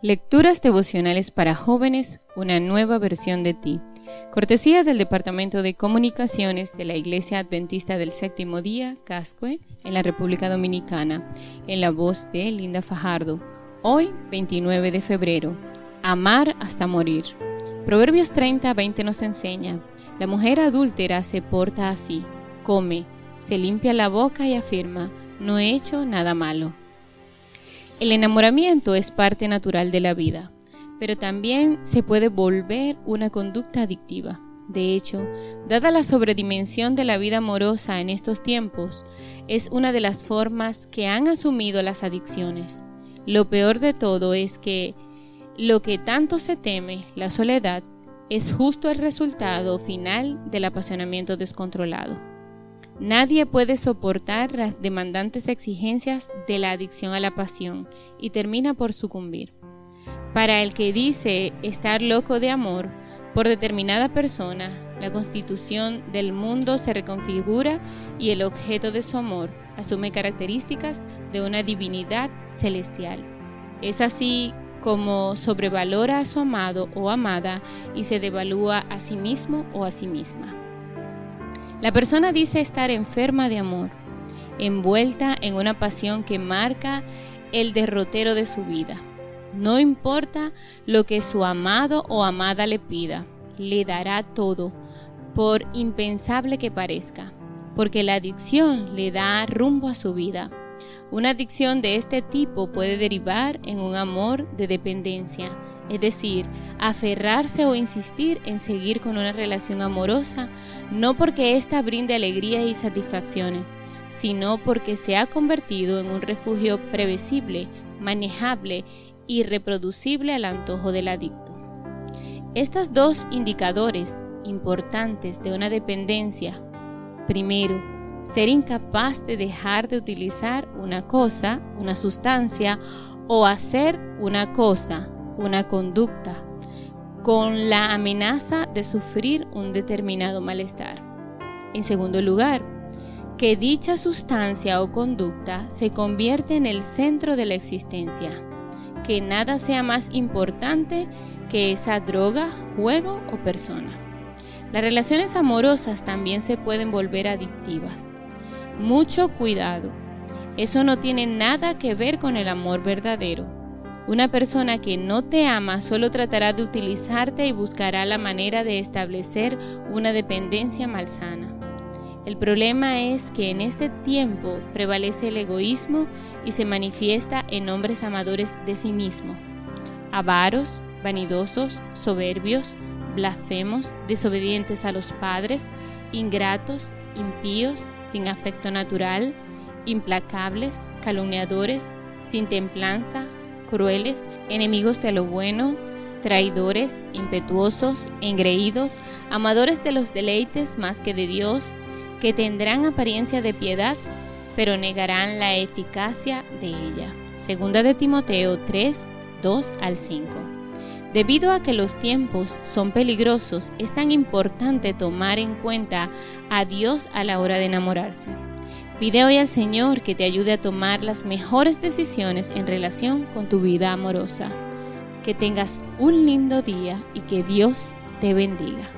Lecturas devocionales para jóvenes, una nueva versión de ti. Cortesía del Departamento de Comunicaciones de la Iglesia Adventista del Séptimo Día, Cascue, en la República Dominicana, en la voz de Linda Fajardo. Hoy, 29 de febrero. Amar hasta morir. Proverbios 30, 20 nos enseña, la mujer adúltera se porta así, come, se limpia la boca y afirma, no he hecho nada malo. El enamoramiento es parte natural de la vida, pero también se puede volver una conducta adictiva. De hecho, dada la sobredimensión de la vida amorosa en estos tiempos, es una de las formas que han asumido las adicciones. Lo peor de todo es que lo que tanto se teme, la soledad, es justo el resultado final del apasionamiento descontrolado. Nadie puede soportar las demandantes exigencias de la adicción a la pasión y termina por sucumbir. Para el que dice estar loco de amor por determinada persona, la constitución del mundo se reconfigura y el objeto de su amor asume características de una divinidad celestial. Es así como sobrevalora a su amado o amada y se devalúa a sí mismo o a sí misma. La persona dice estar enferma de amor, envuelta en una pasión que marca el derrotero de su vida. No importa lo que su amado o amada le pida, le dará todo, por impensable que parezca, porque la adicción le da rumbo a su vida. Una adicción de este tipo puede derivar en un amor de dependencia, es decir, aferrarse o insistir en seguir con una relación amorosa, no porque ésta brinde alegría y satisfacciones, sino porque se ha convertido en un refugio previsible, manejable y reproducible al antojo del adicto. Estos dos indicadores importantes de una dependencia, primero, ser incapaz de dejar de utilizar una cosa, una sustancia, o hacer una cosa, una conducta con la amenaza de sufrir un determinado malestar. En segundo lugar, que dicha sustancia o conducta se convierte en el centro de la existencia, que nada sea más importante que esa droga, juego o persona. Las relaciones amorosas también se pueden volver adictivas. Mucho cuidado. Eso no tiene nada que ver con el amor verdadero una persona que no te ama solo tratará de utilizarte y buscará la manera de establecer una dependencia malsana. El problema es que en este tiempo prevalece el egoísmo y se manifiesta en hombres amadores de sí mismo, avaros, vanidosos, soberbios, blasfemos, desobedientes a los padres, ingratos, impíos, sin afecto natural, implacables, calumniadores, sin templanza, crueles, enemigos de lo bueno, traidores, impetuosos, engreídos, amadores de los deleites más que de Dios, que tendrán apariencia de piedad, pero negarán la eficacia de ella. Segunda de Timoteo 3, 2 al 5. Debido a que los tiempos son peligrosos, es tan importante tomar en cuenta a Dios a la hora de enamorarse. Pide hoy al Señor que te ayude a tomar las mejores decisiones en relación con tu vida amorosa. Que tengas un lindo día y que Dios te bendiga.